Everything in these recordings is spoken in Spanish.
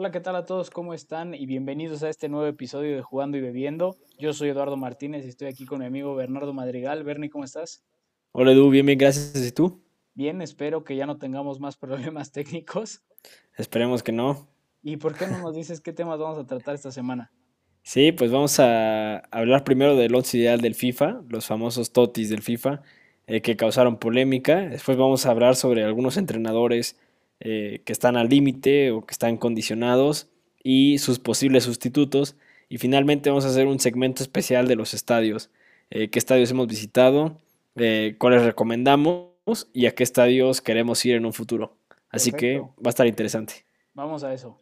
Hola, ¿qué tal a todos? ¿Cómo están? Y bienvenidos a este nuevo episodio de Jugando y Bebiendo. Yo soy Eduardo Martínez y estoy aquí con mi amigo Bernardo Madrigal. Bernie, ¿cómo estás? Hola Edu, bien, bien, gracias. ¿Y tú? Bien, espero que ya no tengamos más problemas técnicos. Esperemos que no. ¿Y por qué no nos dices qué temas vamos a tratar esta semana? Sí, pues vamos a hablar primero del once ideal del FIFA, los famosos totis del FIFA, eh, que causaron polémica. Después vamos a hablar sobre algunos entrenadores eh, que están al límite o que están condicionados y sus posibles sustitutos. Y finalmente vamos a hacer un segmento especial de los estadios. Eh, qué estadios hemos visitado, eh, cuáles recomendamos y a qué estadios queremos ir en un futuro. Así que va a estar interesante. Vamos a eso.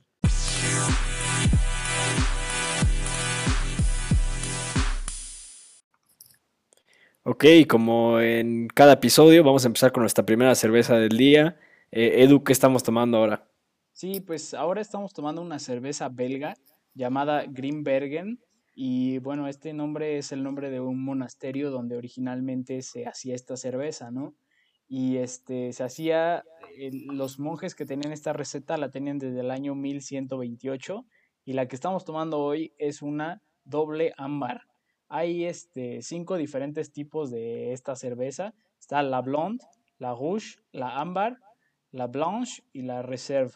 Ok, como en cada episodio, vamos a empezar con nuestra primera cerveza del día. Eh, Edu, ¿qué estamos tomando ahora? Sí, pues ahora estamos tomando una cerveza belga llamada Greenbergen. Y bueno, este nombre es el nombre de un monasterio donde originalmente se hacía esta cerveza, ¿no? Y este, se hacía, los monjes que tenían esta receta la tenían desde el año 1128 y la que estamos tomando hoy es una doble ámbar. Hay este, cinco diferentes tipos de esta cerveza. Está la blonde, la rouge, la ámbar, la Blanche y la Reserve.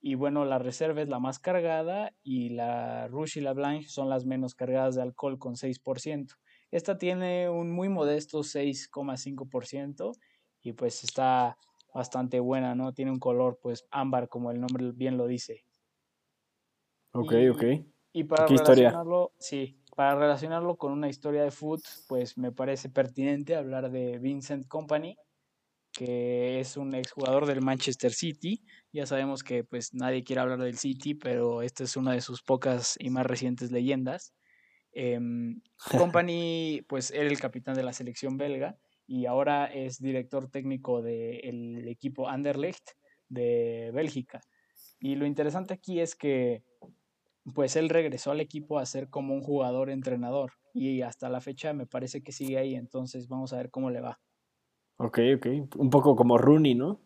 Y bueno, la Reserve es la más cargada y la Rouge y la Blanche son las menos cargadas de alcohol con 6%. Esta tiene un muy modesto 6,5% y pues está bastante buena, ¿no? Tiene un color pues ámbar como el nombre bien lo dice. Ok, ok. Y para relacionarlo, sí, para relacionarlo con una historia de food, pues me parece pertinente hablar de Vincent Company, que es un exjugador del Manchester City. Ya sabemos que pues nadie quiere hablar del City, pero esta es una de sus pocas y más recientes leyendas. Em, Company pues era el capitán de la selección belga y ahora es director técnico del equipo Anderlecht de Bélgica. Y lo interesante aquí es que pues él regresó al equipo a ser como un jugador entrenador y hasta la fecha me parece que sigue ahí, entonces vamos a ver cómo le va. Ok, ok. Un poco como Rooney, ¿no?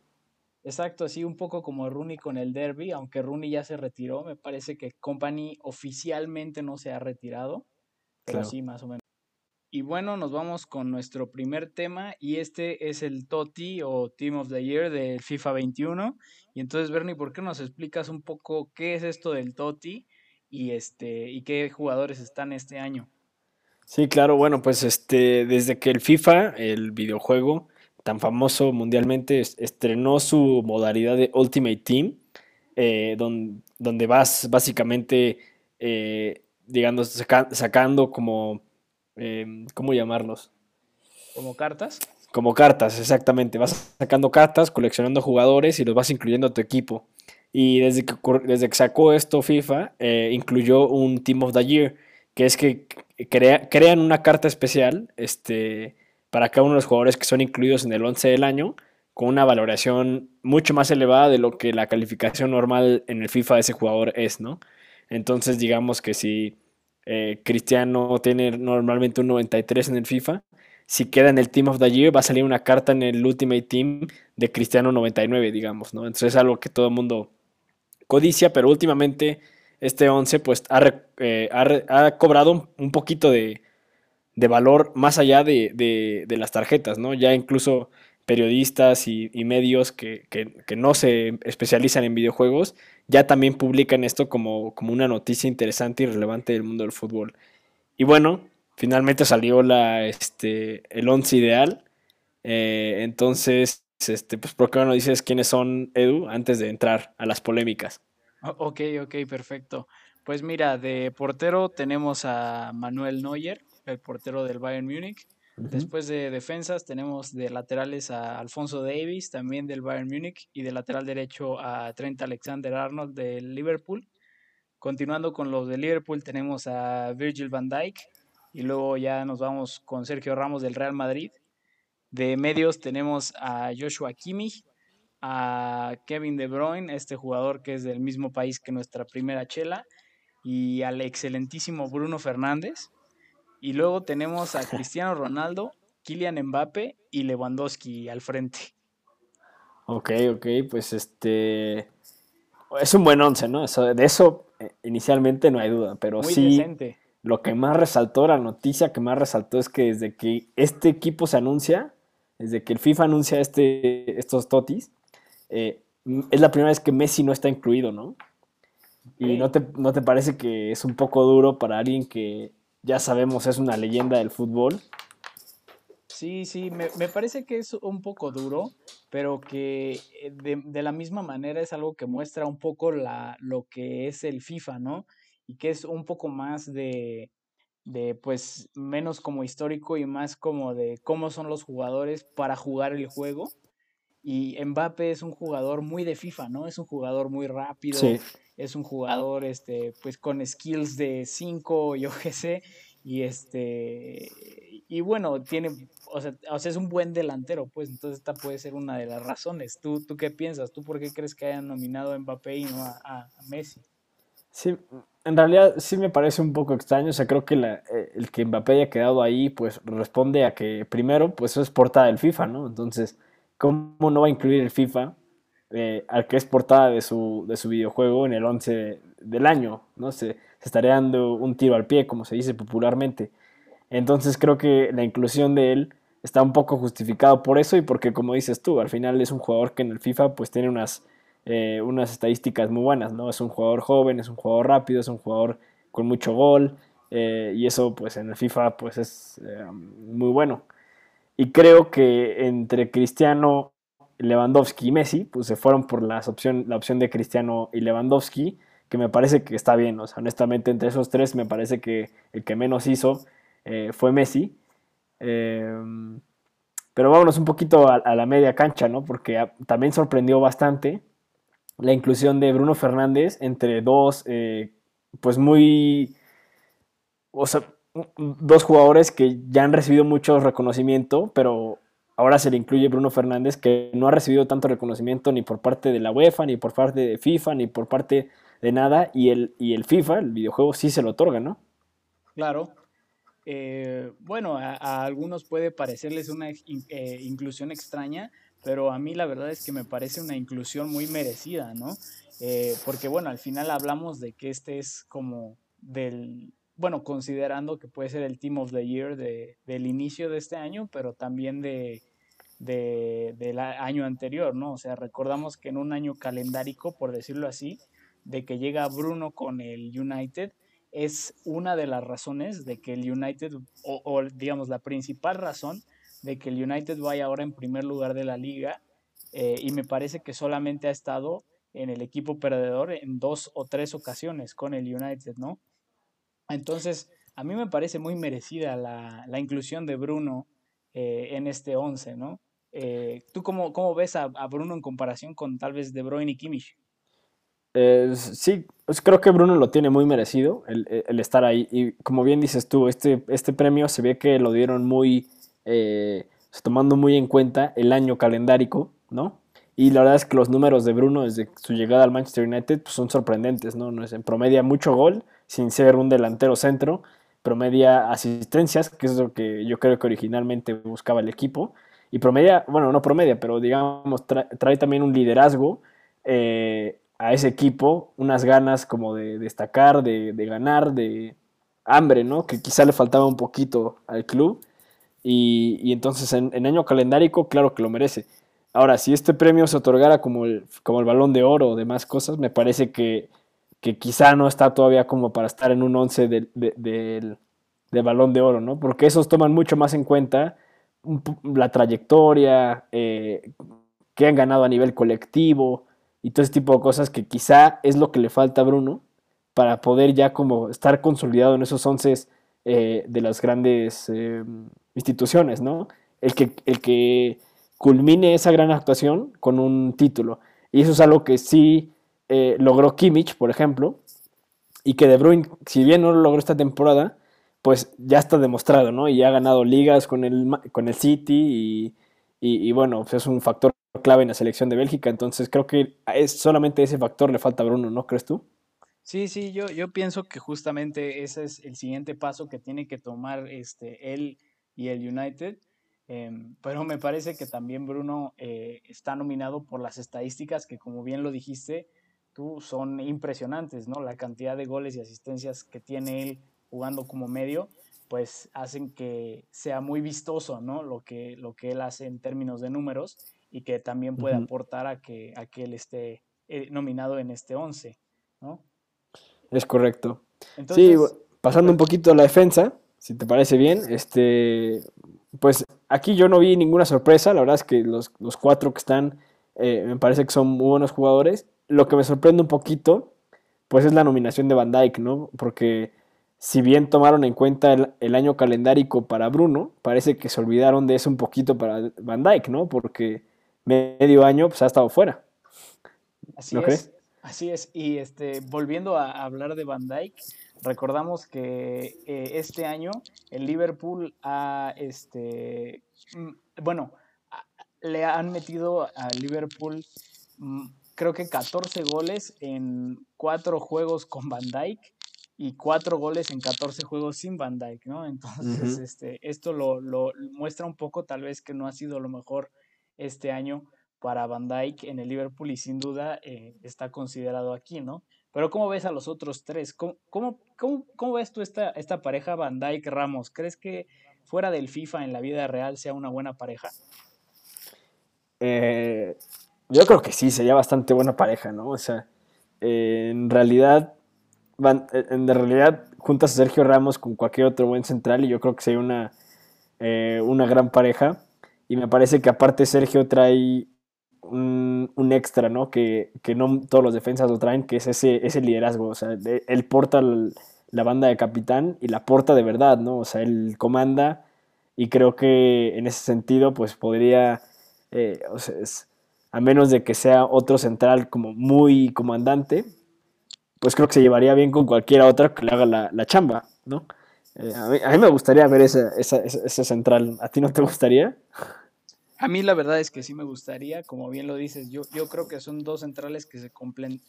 Exacto, sí, un poco como Rooney con el derby, aunque Rooney ya se retiró, me parece que Company oficialmente no se ha retirado, pero sí, más o menos. Y bueno, nos vamos con nuestro primer tema y este es el TOTI o Team of the Year del FIFA 21. Y entonces, Bernie, ¿por qué nos explicas un poco qué es esto del TOTI y, este, y qué jugadores están este año? Sí, claro, bueno, pues este, desde que el FIFA, el videojuego, tan famoso mundialmente, estrenó su modalidad de Ultimate Team, eh, donde, vas básicamente, eh, digamos, sacando como, em, ¿cómo llamarlos? ¿Como cartas? Como cartas, exactamente. Vas sacando cartas, coleccionando jugadores y los vas incluyendo a tu equipo. Y desde que, desde que sacó esto FIFA, eh, incluyó un Team of the Year, que es que crean una carta especial, este para cada uno de los jugadores que son incluidos en el 11 del año, con una valoración mucho más elevada de lo que la calificación normal en el FIFA de ese jugador es, ¿no? Entonces, digamos que si eh, Cristiano tiene normalmente un 93 en el FIFA, si queda en el Team of the Year, va a salir una carta en el Ultimate Team de Cristiano 99, digamos, ¿no? Entonces es algo que todo el mundo codicia, pero últimamente este 11 pues ha, eh, ha cobrado un poquito de, de valor más allá de, las tarjetas, ¿no? Ya incluso periodistas y, medios que, no se especializan en videojuegos ya también publican esto como, como una noticia interesante y relevante del mundo del fútbol. Y bueno, finalmente salió la, este, el once ideal. Eh, entonces, este, pues, ¿por qué no dices quiénes son, Edu, antes de entrar a las polémicas? Ok, ok, perfecto. Pues mira, de portero tenemos a Manuel Neuer, el portero del Bayern Múnich. Después de defensas tenemos de laterales a Alfonso Davis, también del Bayern Múnich, y de lateral derecho a Trent Alexander Arnold del Liverpool. Continuando con los de Liverpool tenemos a Virgil van Dijk y luego ya nos vamos con Sergio Ramos del Real Madrid. De medios tenemos a Joshua Kimmich, a Kevin De Bruyne, este jugador que es del mismo país que nuestra primera chela, y al excelentísimo Bruno Fernández. Y luego tenemos a Cristiano Ronaldo, Kylian Mbappe y Lewandowski al frente. Ok, ok, pues este. es un buen once, ¿no? de eso eh, inicialmente no hay duda, pero sí lo que más resaltó, la noticia que más resaltó es que desde que este equipo se anuncia, desde que el FIFA anuncia este, estos totis, eh, es la primera vez que Messi no está incluido, ¿no? ¿Y no te, no te parece que es un poco duro para alguien que ya sabemos es una leyenda del fútbol? Sí, sí, me, parece que es un poco duro, pero que eh, de, la misma manera es algo que muestra un poco la, lo que es el FIFA, ¿no? Y que es un poco más de, de, pues, menos como histórico y más como de cómo son los jugadores para jugar el juego. Y Mbappé es un jugador muy de FIFA, ¿no? Es un jugador muy rápido, es un jugador, este, pues, con skills de 5, yo qué sé, y este, y bueno, tiene o sea, o sea, es un buen delantero, pues entonces esta puede ser una de las razones. ¿Tú, tú qué piensas? ¿Tú por qué crees que hayan nominado a Mbappé y no a, Messi? Sí, en realidad sí me parece un poco extraño, o sea, creo que la, eh, el que Mbappé haya quedado ahí, pues responde a que primero, pues eso es portada del FIFA, ¿no? Entonces, ¿cómo no va a incluir el FIFA eh, al que es portada de su, de su videojuego en el 11 del año, ¿no? Se, se estaría dando un tiro al pie, como se dice popularmente. Entonces creo que la inclusión de él está un poco justificado por eso y porque como dices tú, al final es un jugador que en el FIFA pues tiene unas, eh, unas estadísticas muy buenas, ¿no? Es un jugador joven, es un jugador rápido, es un jugador con mucho gol eh, y eso pues en el FIFA pues es eh, muy bueno. Y creo que entre Cristiano, Lewandowski y Messi pues se fueron por las opción, la opción de Cristiano y Lewandowski que me parece que está bien, o sea, honestamente entre esos tres me parece que el que menos hizo eh, fue Messi. Em, pero vámonos un poquito a, la media cancha, ¿no? Porque también sorprendió bastante la inclusión de Bruno Fernández entre dos, eh, pues muy, o sea, dos jugadores que ya han recibido mucho reconocimiento, pero ahora se le incluye Bruno Fernández, que no ha recibido tanto reconocimiento ni por parte de la UEFA, ni por parte de FIFA, ni por parte de nada, y el, y el FIFA, el videojuego, sí se lo otorga, ¿no? Claro, eh, bueno, a, algunos puede parecerles una eh, inclusión extraña, pero a mí la verdad es que me parece una inclusión muy merecida, ¿no? Eh, porque bueno, al final hablamos de que este es como del, bueno, considerando que puede ser el Team of the Year de, del inicio de este año, pero también de, de, del año anterior, ¿no? O sea, recordamos que en un año calendárico, por decirlo así, de que llega Bruno con el United, es una de las razones de que el United, o, digamos la principal razón de que el United vaya ahora en primer lugar de la liga, eh, y me parece que solamente ha estado en el equipo perdedor en dos o tres ocasiones con el United, ¿no? Entonces, a mí me parece muy merecida la, inclusión de Bruno eh, en este 11, ¿no? Eh, ¿Tú cómo, cómo ves a, a, Bruno en comparación con tal vez De Bruyne y Kimmich? Eh, sí, pues creo que Bruno lo tiene muy merecido, el, estar ahí. Y como bien dices tú, este, este premio se ve que lo dieron muy, eh, tomando muy en cuenta el año calendárico, ¿no? Y la verdad es que los números de Bruno desde su llegada al Manchester United pues, son sorprendentes, ¿no? en promedia mucho gol, sin ser un delantero centro, promedia asistencias, que es lo que yo creo que originalmente buscaba el equipo, y promedia, bueno, no promedia, pero digamos, trae, también un liderazgo. Eh, a ese equipo unas ganas como de destacar, de, ganar, de hambre, ¿no? Que quizá le faltaba un poquito al club. Y, entonces en, año calendárico, claro que lo merece. Ahora, si este premio se otorgara como el, como el balón de oro o demás cosas, me parece que, quizá no está todavía como para estar en un 11 del, balón de oro, ¿no? Porque esos toman mucho más en cuenta la trayectoria, eh, que han ganado a nivel colectivo, y todo ese tipo de cosas que quizá es lo que le falta a Bruno para poder ya como estar consolidado en esos once eh, de las grandes eh, instituciones, ¿no? El que, el que culmine esa gran actuación con un título. Y eso es algo que sí eh, logró Kimmich, por ejemplo, y que De Bruyne, si bien no lo logró esta temporada, pues ya está demostrado, ¿no? Y ha ganado ligas con el, con el City y, y bueno, pues es un factor clave en la selección de Bélgica, entonces creo que es solamente ese factor le falta a Bruno, ¿no crees tú? Sí, sí, yo, yo pienso que justamente ese es el siguiente paso que tiene que tomar este, él y el United. Em, pero me parece que también Bruno eh, está nominado por las estadísticas que, como bien lo dijiste, tú son impresionantes, ¿no? La cantidad de goles y asistencias que tiene él jugando como medio, pues hacen que sea muy vistoso, ¿no? Lo que, lo que él hace en términos de números y que también puede aportar a que, a que él esté eh, nominado en este 11, ¿no? Es correcto. sí, pasando un poquito a la defensa, si te parece bien, este, pues aquí yo no vi ninguna sorpresa, la verdad es que los, cuatro que están eh, me parece que son muy buenos jugadores. Lo que me sorprende un poquito, pues es la nominación de Van Dyke, ¿no? Porque si bien tomaron en cuenta el, año calendárico para Bruno, parece que se olvidaron de eso un poquito para Van Dyke, ¿no? Porque medio año pues, ha estado fuera. Así es. Así es. Y este, volviendo a hablar de Van Dyke, recordamos que eh, este año el Liverpool ha, este, mm, bueno, le han metido a Liverpool mm, creo que 14 goles en cuatro juegos con Van Dyke y cuatro goles en 14 juegos sin Van Dyke, ¿no? Entonces, este, esto lo, lo, muestra un poco tal vez que no ha sido lo mejor este año para Van Dyke en el Liverpool y sin duda eh, está considerado aquí, ¿no? Pero ¿cómo ves a los otros tres? ¿Cómo, cómo, cómo, ves tú esta, esta pareja Van Dyke-Ramos? ¿Crees que fuera del FIFA en la vida real sea una buena pareja? Eh, yo creo que sí, sería bastante buena pareja, ¿no? O sea, en realidad, en realidad juntas a Sergio Ramos con cualquier otro buen central y yo creo que sería una, eh, una gran pareja. Y me parece que aparte Sergio trae un, extra, ¿no? Que, no todos los defensas lo traen, que es ese, ese liderazgo. O sea, él porta la banda de capitán y la porta de verdad, ¿no? O sea, él comanda y creo que en ese sentido, pues podría, eh, o sea, a menos de que sea otro central como muy comandante, pues creo que se llevaría bien con cualquiera otra que le haga la, chamba, ¿no? Eh, a, mí, me gustaría ver ese, ese central. ¿A ti no te gustaría? A mí la verdad es que sí me gustaría, como bien lo dices, yo, yo creo que son dos centrales que se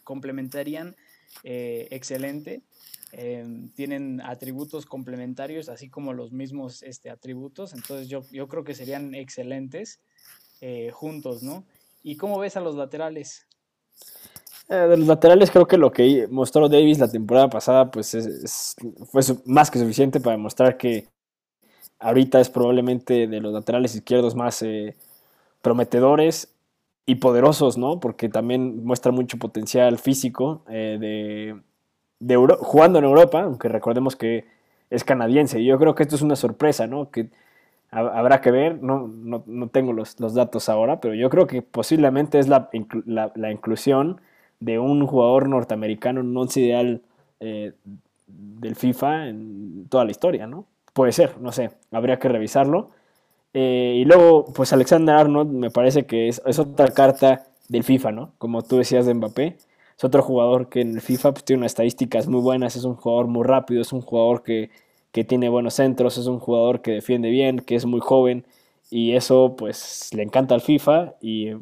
complementarían eh, excelente. Em, tienen atributos complementarios, así como los mismos este, atributos, entonces yo, yo creo que serían excelentes eh, juntos, ¿no? ¿Y cómo ves a los laterales? Eh, de los laterales creo que lo que mostró Davis la temporada pasada pues fue más que suficiente para demostrar que ahorita es probablemente de los laterales izquierdos más eh, prometedores y poderosos, ¿no? Porque también muestra mucho potencial físico eh, de, de jugando en Europa, aunque recordemos que es canadiense. Y yo creo que esto es una sorpresa, ¿no? Habrá que ver, no, no, tengo los, los, datos ahora, pero yo creo que posiblemente es la, la, inclusión de un jugador norteamericano en un once ideal eh, del FIFA en toda la historia, ¿no? Puede ser, no sé, habría que revisarlo. Eh, y luego, pues Alexander Arnold me parece que es, otra carta del FIFA, ¿no? Como tú decías de Mbappé. Es otro jugador que en el FIFA pues, tiene unas estadísticas muy buenas, es un jugador muy rápido, es un jugador que, tiene buenos centros, es un jugador que defiende bien, que es muy joven y eso pues le encanta al FIFA y,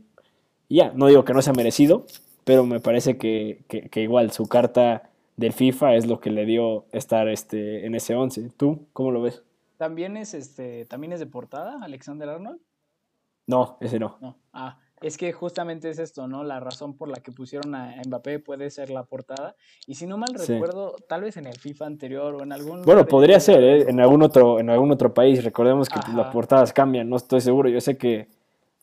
ya, no digo que no sea merecido, pero me parece que, que igual su carta del FIFA es lo que le dio estar este, en ese 11. ¿Tú cómo lo ves? ¿También es, este, ¿También es de portada, Alexander Arnold? No, ese no. Ah, es que justamente es esto, ¿no? La razón por la que pusieron a Mbappé puede ser la portada. Y si no mal recuerdo, tal vez en el FIFA anterior o en algún... Bueno, podría ser, ¿eh? En algún, otro, en algún otro país. Recordemos que las portadas cambian, no estoy seguro. Yo sé que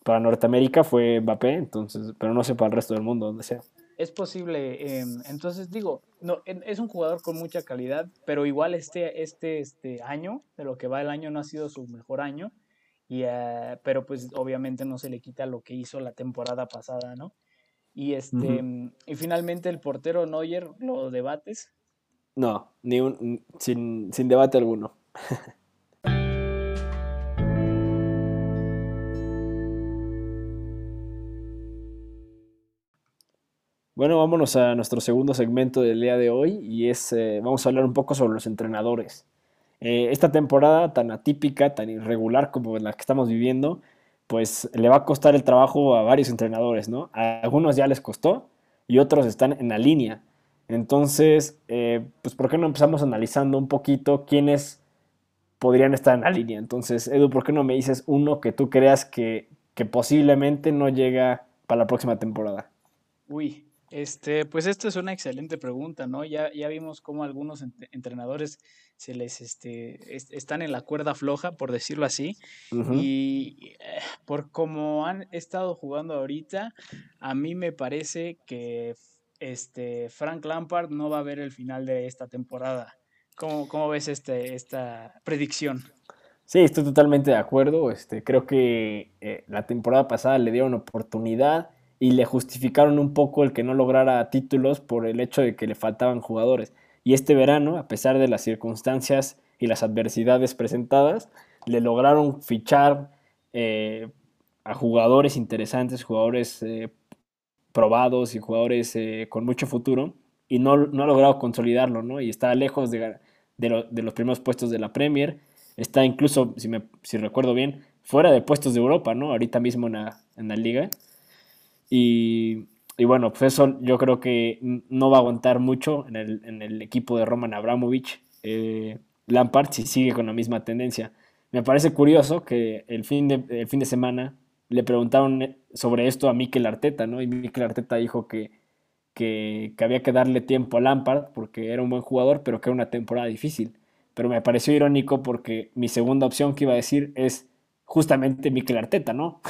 para Norteamérica fue Mbappé, entonces, pero no sé para el resto del mundo, donde sea es posible. Em, entonces digo, no, es un jugador con mucha calidad, pero igual este, este, este año, de lo que va el año, no ha sido su mejor año. Y, eh, pero pues obviamente no se le quita lo que hizo la temporada pasada, ¿no? Y este, y finalmente el portero Neuer, ¿lo debates? No, ni un, sin, sin debate alguno. Bueno, vámonos a nuestro segundo segmento del día de hoy y es, eh, vamos a hablar un poco sobre los entrenadores. Eh, esta temporada tan atípica, tan irregular como la que estamos viviendo, pues le va a costar el trabajo a varios entrenadores, ¿no? A algunos ya les costó y otros están en la línea. Entonces, eh, pues ¿por qué no empezamos analizando un poquito quiénes podrían estar en la línea? Entonces, Edu, ¿por qué no me dices uno que tú creas que, que posiblemente no llega para la próxima temporada? Uy, Este, pues esto es una excelente pregunta, ¿no? Ya, ya vimos cómo algunos entrenadores se les este, están en la cuerda floja, por decirlo así. Y eh, por cómo han estado jugando ahorita, a mí me parece que este, Frank Lampard no va a ver el final de esta temporada. ¿Cómo, cómo ves este, esta predicción? Sí, estoy totalmente de acuerdo. Este, creo que eh, la temporada pasada le dieron oportunidad y le justificaron un poco el que no lograra títulos por el hecho de que le faltaban jugadores. Y este verano, a pesar de las circunstancias y las adversidades presentadas, le lograron fichar eh, a jugadores interesantes, jugadores eh, probados y jugadores eh, con mucho futuro, y no, no, ha logrado consolidarlo, ¿no? Y está lejos de, de, los primeros puestos de la Premier, está incluso, si, me, si recuerdo bien, fuera de puestos de Europa, ¿no? Ahorita mismo en la, en la liga. Y, bueno, pues eso yo creo que no va a aguantar mucho en el, equipo de Roman Abramovich. Eh, Lampard si sigue con la misma tendencia. Me parece curioso que el fin de, fin de semana le preguntaron sobre esto a Mikel Arteta, ¿no? Y Mikel Arteta dijo que, que, había que darle tiempo a Lampard porque era un buen jugador, pero que era una temporada difícil. Pero me pareció irónico porque mi segunda opción que iba a decir es justamente Mikel Arteta, ¿no?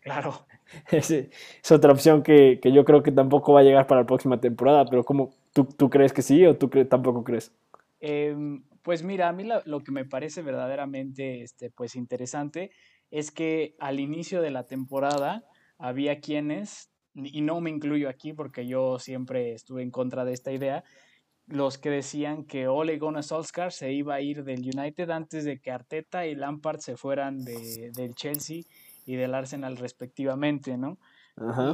Claro. es, es otra opción que, yo creo que tampoco va a llegar para la próxima temporada, pero ¿cómo, tú, crees que sí o tú tampoco crees? Em, pues mira, a mí lo, que me parece verdaderamente este, pues interesante es que al inicio de la temporada había quienes, y no me incluyo aquí porque yo siempre estuve en contra de esta idea, los que decían que Ole Gunnar Solskjaer se iba a ir del United antes de que Arteta y Lampard se fueran del Chelsea y del Arsenal respectivamente, ¿no?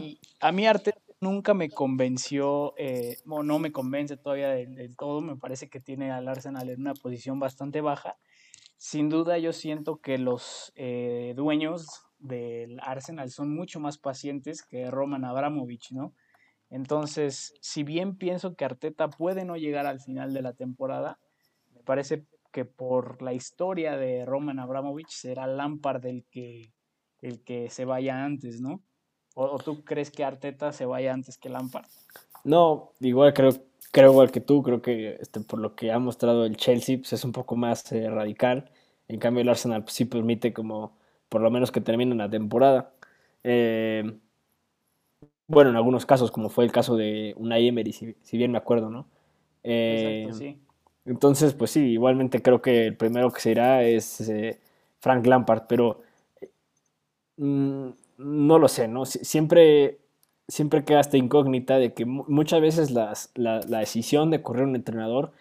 Y a mí Arteta nunca me convenció, eh, o no me convence todavía del, todo, me parece que tiene al Arsenal en una posición bastante baja. Sin duda yo siento que los eh, dueños del Arsenal son mucho más pacientes que Roman Abramovich, ¿no? Entonces, si bien pienso que Arteta puede no llegar al final de la temporada, me parece que por la historia de Roman Abramovich será Lampard el que el que se vaya antes, ¿no? ¿O, tú crees que Arteta se vaya antes que Lampard? No, igual creo, creo igual que tú, creo que este, por lo que ha mostrado el Chelsea pues es un poco más eh, radical. En cambio el Arsenal pues, sí permite como por lo menos que termine la temporada. Eh, bueno, en algunos casos, como fue el caso de Unai Emery, si, si bien me acuerdo, ¿no? Exacto, eh, sí. Entonces, pues sí, igualmente creo que el primero que se irá es Frank Lampard, pero Mm, no lo sé, ¿no? Siempre, siempre queda esta incógnita de que muchas veces la, decisión de correr un entrenador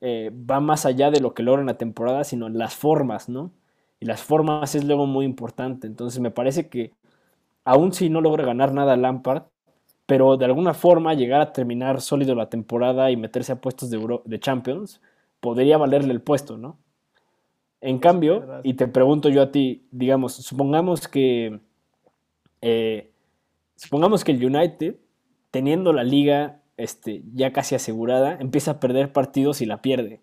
eh, va más allá de lo que logra en la temporada, sino las formas, ¿no? Y las formas es luego muy importante. Entonces me parece que aún si no logra ganar nada Lampard, pero de alguna forma llegar a terminar sólido la temporada y meterse a puestos de, de Champions, podría valerle el puesto, ¿no? En cambio, y te pregunto yo a ti, digamos, supongamos que eh, supongamos que el United, teniendo la liga este, ya casi asegurada, empieza a perder partidos y la pierde.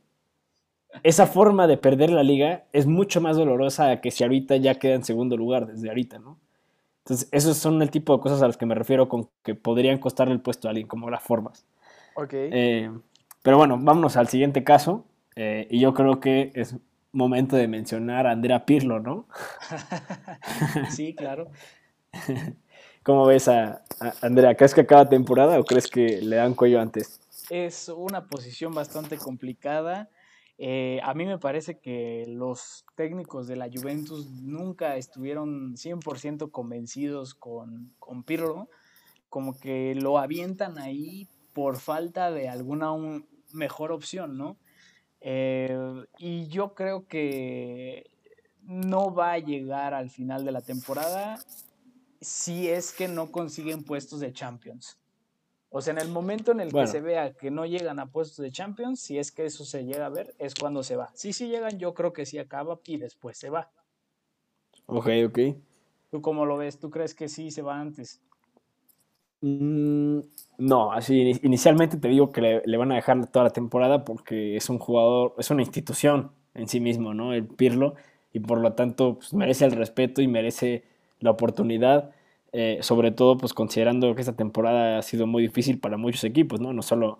Esa forma de perder la liga es mucho más dolorosa que si ahorita ya queda en segundo lugar desde ahorita, ¿no? Entonces, esos son el tipo de cosas a las que me refiero con que podrían costarle el puesto a alguien, como las formas. Ok. Eh, pero bueno, vámonos al siguiente caso. Eh, y yo creo que es momento de mencionar a Andrea Pirlo, ¿no? sí, claro. ¿Cómo ves a, Andrea? ¿Crees que acaba temporada o crees que le dan cuello antes? Es una posición bastante complicada. Eh, a mí me parece que los técnicos de la Juventus nunca estuvieron 100% convencidos con, con Pirlo, como que lo avientan ahí por falta de alguna mejor opción, ¿no? Eh, y yo creo que no va a llegar al final de la temporada si es que no consiguen puestos de Champions. O sea, en el momento en el que se vea que no llegan a puestos de Champions, si es que eso se llega a ver, es cuando se va. Si sí llegan, yo creo que sí acaba y después se va. Ok, ok. ¿Tú cómo lo ves? ¿Tú crees que sí se va antes? Mm, no, así inicialmente te digo que le, van a dejar toda la temporada porque es un jugador, es una institución en sí mismo, ¿no? El Pirlo, y por lo tanto pues, merece el respeto y merece la oportunidad. eh, sobre todo pues considerando que esta temporada ha sido muy difícil para muchos equipos, ¿no? No solo,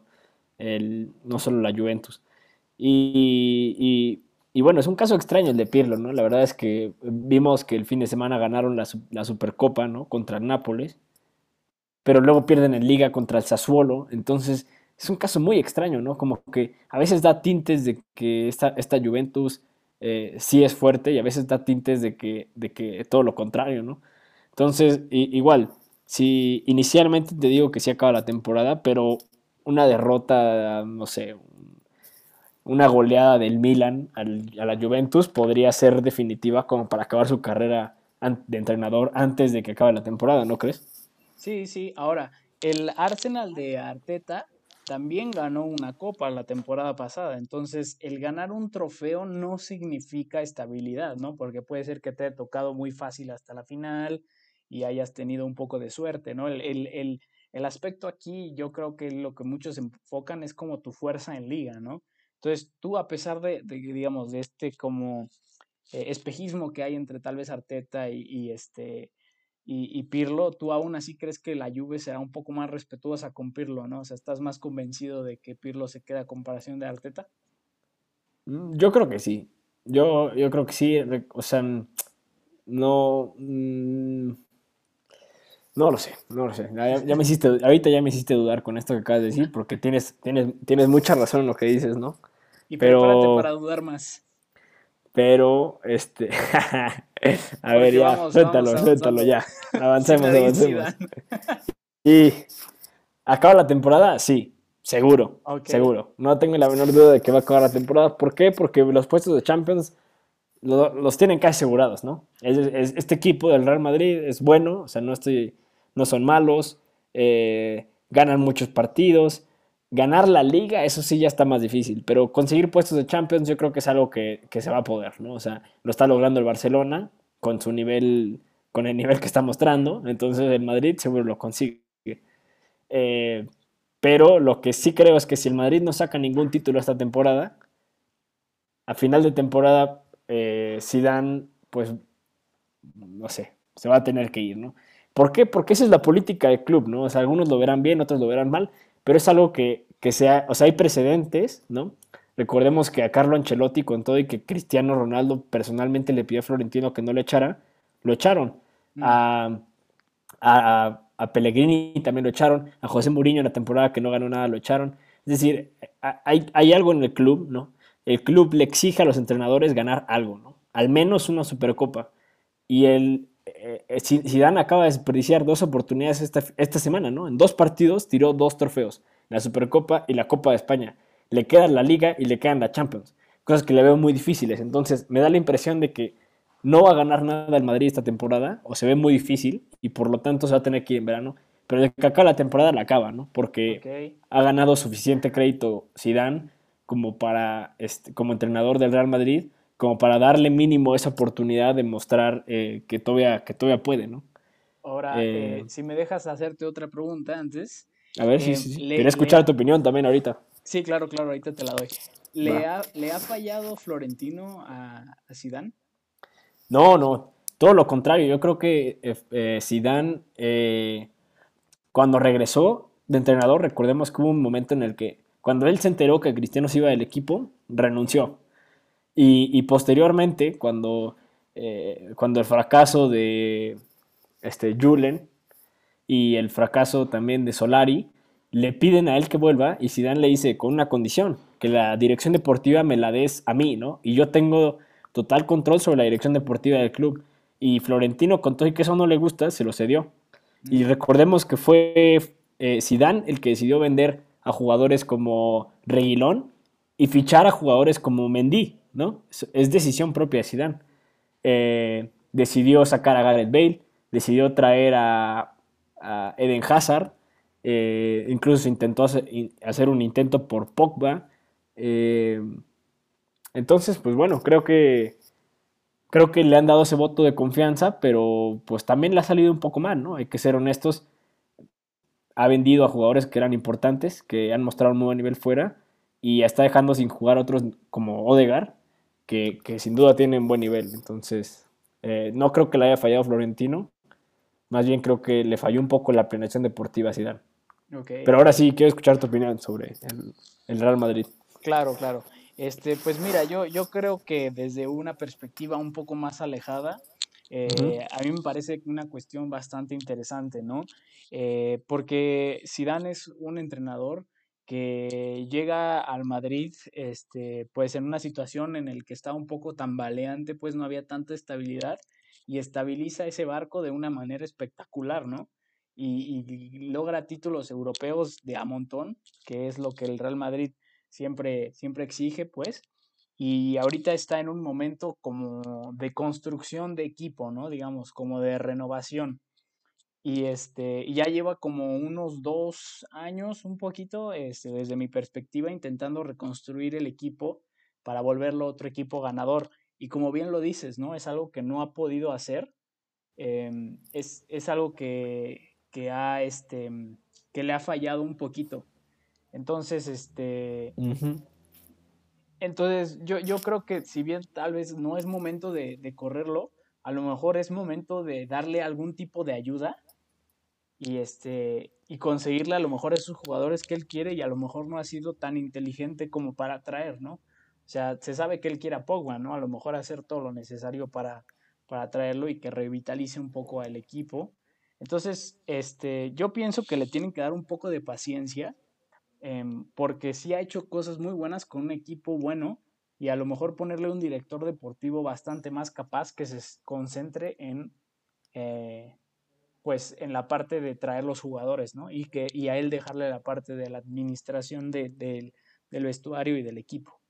el, no solo la Juventus. Y, y, bueno, es un caso extraño el de Pirlo, ¿no? La verdad es que vimos que el fin de semana ganaron la, la Supercopa, ¿no? Contra Nápoles, pero luego pierden en Liga contra el Sassuolo, entonces es un caso muy extraño, ¿no? Como que a veces da tintes de que esta, esta Juventus eh, sí es fuerte y a veces da tintes de que, de que todo lo contrario, ¿no? Entonces, igual, si inicialmente te digo que sí acaba la temporada, pero una derrota, no sé, una goleada del Milan a la Juventus podría ser definitiva como para acabar su carrera de entrenador antes de que acabe la temporada, ¿no crees? Sí, sí. Ahora, el Arsenal de Arteta también ganó una copa la temporada pasada. Entonces, el ganar un trofeo no significa estabilidad, ¿no? Porque puede ser que te haya tocado muy fácil hasta la final y hayas tenido un poco de suerte, ¿no? El, el, el, aspecto aquí, yo creo que lo que muchos enfocan es como tu fuerza en liga, ¿no? Entonces, tú a pesar de, digamos, de este como eh, espejismo que hay entre tal vez Arteta y, y este y, Pirlo, ¿tú aún así crees que la Juve será un poco más respetuosa con Pirlo, no? O sea, ¿estás más convencido de que Pirlo se queda a comparación de Arteta? Mm, yo creo que sí. Yo, yo creo que sí. O sea, no. Mm, no lo sé, no lo sé. Ya, me hiciste, ahorita ya me hiciste dudar con esto que acabas de decir, porque tienes, tienes, tienes mucha razón en lo que dices, ¿no? Y Pero... prepárate para dudar más. Pero, este. a ver, ya, suéltalo, suéltalo, ya. Avancemos, avancemos. y. ¿Acaba la temporada? Sí, seguro. Seguro. No tengo la menor duda de que va a acabar la temporada. ¿Por qué? Porque los puestos de Champions los tienen casi asegurados, ¿no? este equipo del Real Madrid es bueno, o sea, no, estoy, no son malos, eh, ganan muchos partidos Ganar la liga, eso sí ya está más difícil, pero conseguir puestos de Champions yo creo que es algo que, se va a poder, ¿no? O sea, lo está logrando el Barcelona con su nivel, con el nivel que está mostrando, entonces el Madrid seguro lo consigue. Eh, pero lo que sí creo es que si el Madrid no saca ningún título esta temporada, a final de temporada, eh, Zidane, pues, no sé, se va a tener que ir, ¿no? ¿Por qué? Porque esa es la política del club, ¿no? O sea, algunos lo verán bien, otros lo verán mal, pero es algo que, sea, o sea, hay precedentes, ¿no? Recordemos que a Carlo Ancelotti, con todo y que Cristiano Ronaldo personalmente le pidió a Florentino que no le echara, lo echaron. Mm. A, a, Pellegrini también lo echaron. A José Mourinho en la temporada que no ganó nada lo echaron. Es decir, hay, hay algo en el club, ¿no? El club le exige a los entrenadores ganar algo, ¿no? Al menos una supercopa. Y el, Zidane acaba de desperdiciar dos oportunidades esta, esta, semana, ¿no? En dos partidos tiró dos trofeos, la Supercopa y la Copa de España. Le queda la Liga y le quedan la Champions, cosas que le veo muy difíciles. Entonces, me da la impresión de que no va a ganar nada el Madrid esta temporada, o se ve muy difícil, y por lo tanto se va a tener que ir en verano. Pero de que acá la temporada la acaba, ¿no? Porque ha ganado suficiente crédito Zidane como para este, como entrenador del Real Madrid como para darle mínimo esa oportunidad de mostrar eh, que, todavía, que todavía puede, ¿no? Ahora, eh, eh, si me dejas hacerte otra pregunta antes. A ver, sí, sí, sí. Quería escuchar tu opinión también ahorita. Sí, claro, claro, ahorita te la doy. ¿Le, ha, ¿le ha, fallado Florentino a, a Zidane? No, no, todo lo contrario. Yo creo que eh, Zidane, cuando regresó de entrenador, recordemos que hubo un momento en el que, cuando él se enteró que Cristiano se iba del equipo, renunció y, posteriormente, cuando, eh, cuando el fracaso de este, Julen y el fracaso también de Solari, le piden a él que vuelva y Zidane le dice con una condición, que la dirección deportiva me la des a mí, ¿no? Y yo tengo total control sobre la dirección deportiva del club. Y Florentino, con todo y que eso no le gusta, se lo cedió. Y recordemos que fue eh, Zidane el que decidió vender a jugadores como Reguilón y fichar a jugadores como Mendy, ¿no? Es, decisión propia de Zidane. Eh, decidió sacar a Gareth Bale, decidió traer a, Eden Hazard, eh, incluso intentó hacer, un intento por Pogba. Eh, entonces, pues bueno, creo que creo que le han dado ese voto de confianza, pero pues también le ha salido un poco mal, ¿no? Hay que ser honestos. Ha vendido a jugadores que eran importantes, que han mostrado un buen nivel fuera, y está dejando sin jugar a otros como Odegar, que, sin duda tienen buen nivel. Entonces, eh, no creo que le haya fallado Florentino, Más bien creo que le falló un poco la planeación deportiva a Zidane. Pero ahora sí, quiero escuchar tu opinión sobre el, Real Madrid. Claro, claro. Este, pues mira, yo, yo creo que desde una perspectiva un poco más alejada, eh, a mí me parece una cuestión bastante interesante, ¿no? Eh, porque Zidane es un entrenador que llega al Madrid, este, pues en una situación en la que está un poco tambaleante, pues no había tanta estabilidad y estabiliza ese barco de una manera espectacular, ¿no? Y, logra títulos europeos de a montón, que es lo que el Real Madrid siempre, siempre exige, pues. Y ahorita está en un momento como de construcción de equipo, ¿no? Digamos, como de renovación. Y, este, ya lleva como unos dos años, un poquito, este, desde mi perspectiva, intentando reconstruir el equipo para volverlo otro equipo ganador. Y como bien lo dices, ¿no? Es algo que no ha podido hacer. Em, es, algo que, que, ha, este, que le ha fallado un poquito. Entonces, este... Entonces, yo, yo creo que si bien tal vez no es momento de, de correrlo, a lo mejor es momento de darle algún tipo de ayuda y este y conseguirle a lo mejor esos jugadores que él quiere y a lo mejor no ha sido tan inteligente como para atraer, ¿no? O sea, se sabe que él quiere a Pogba, ¿no? A lo mejor hacer todo lo necesario para, para traerlo y que revitalice un poco al equipo. Entonces, este, yo pienso que le tienen que dar un poco de paciencia, em, porque sí ha hecho cosas muy buenas con un equipo bueno y a lo mejor ponerle un director deportivo bastante más capaz que se concentre en eh, pues en la parte de traer los jugadores, ¿no? Y, que, y a él dejarle la parte de la administración del vestuario y del equipo.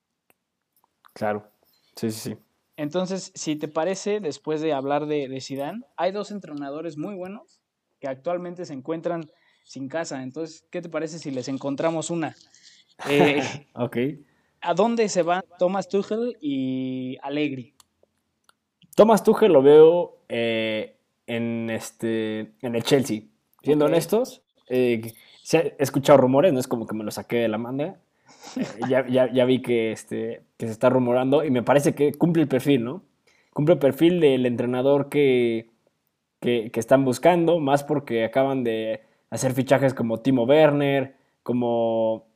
Claro, sí, sí, sí. Entonces, si te parece, después de hablar de, de Zidane, hay dos entrenadores muy buenos que actualmente se encuentran sin casa. Entonces, ¿qué te parece si les encontramos una? Eh, ok. ¿A dónde se van Thomas Tuchel y Allegri? Thomas Tuchel lo veo eh, en, este, en el Chelsea. Siendo honestos, eh, he escuchado rumores, no es como que me lo saqué de la manga. Eh, ya, ya, ya, vi que, este, que se está rumorando y me parece que cumple el perfil, ¿no? Cumple el perfil del entrenador que, que, que están buscando, más porque acaban de hacer fichajes como Timo Werner, como...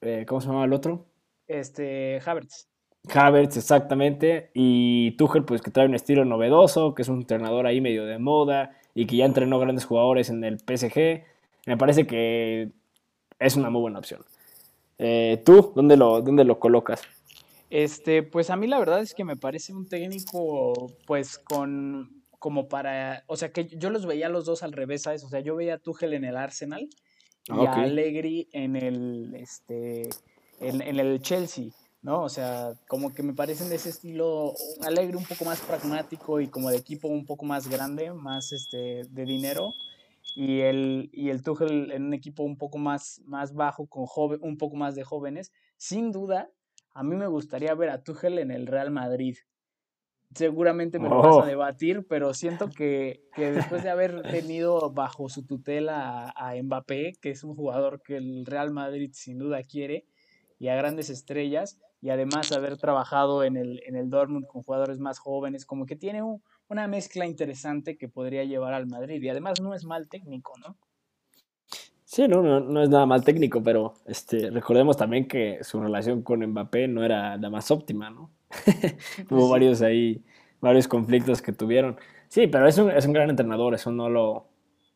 Eh, ¿Cómo se llama el otro? Este, Havertz. Havertz, exactamente. Y Tuchel, pues que trae un estilo novedoso, que es un entrenador ahí medio de moda y que ya entrenó grandes jugadores en el PSG. Me parece que es una muy buena opción. Eh, ¿Tú dónde lo, dónde lo colocas? Este, pues a mí la verdad es que me parece un técnico, pues con como para, o sea que yo los veía los dos al revés, ¿sabes? O sea, yo veía a Tuchel en el Arsenal y a Allegri en el, este, en el Chelsea. ¿No? O sea, como que me parecen de ese estilo alegre, un poco más pragmático y como de equipo un poco más grande, más este, de dinero. Y el, y el Tuchel en un equipo un poco más, más bajo, con joven, un poco más de jóvenes. Sin duda, a mí me gustaría ver a Tuchel en el Real Madrid. Seguramente me lo vas a oh. debatir, pero siento que, que después de haber tenido bajo su tutela a, a Mbappé, que es un jugador que el Real Madrid sin duda quiere, y a grandes estrellas, y además haber trabajado en el, en el Dortmund con jugadores más jóvenes, como que tiene una mezcla interesante que podría llevar al Madrid y además no es mal técnico, ¿no? Sí, no, no, es nada mal técnico, pero este, recordemos también que su relación con Mbappé no era la más óptima, ¿no? Hubo varios ahí, varios conflictos que tuvieron. Sí, pero es un, es un gran entrenador, eso no lo,